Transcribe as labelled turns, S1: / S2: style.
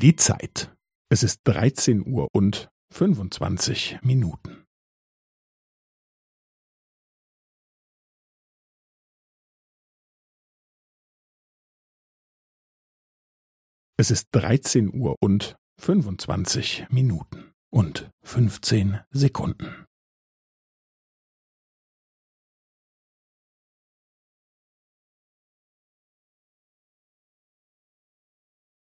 S1: Die Zeit. Es ist 13 Uhr und 25 Minuten. Es ist 13 Uhr und 25 Minuten und 15 Sekunden.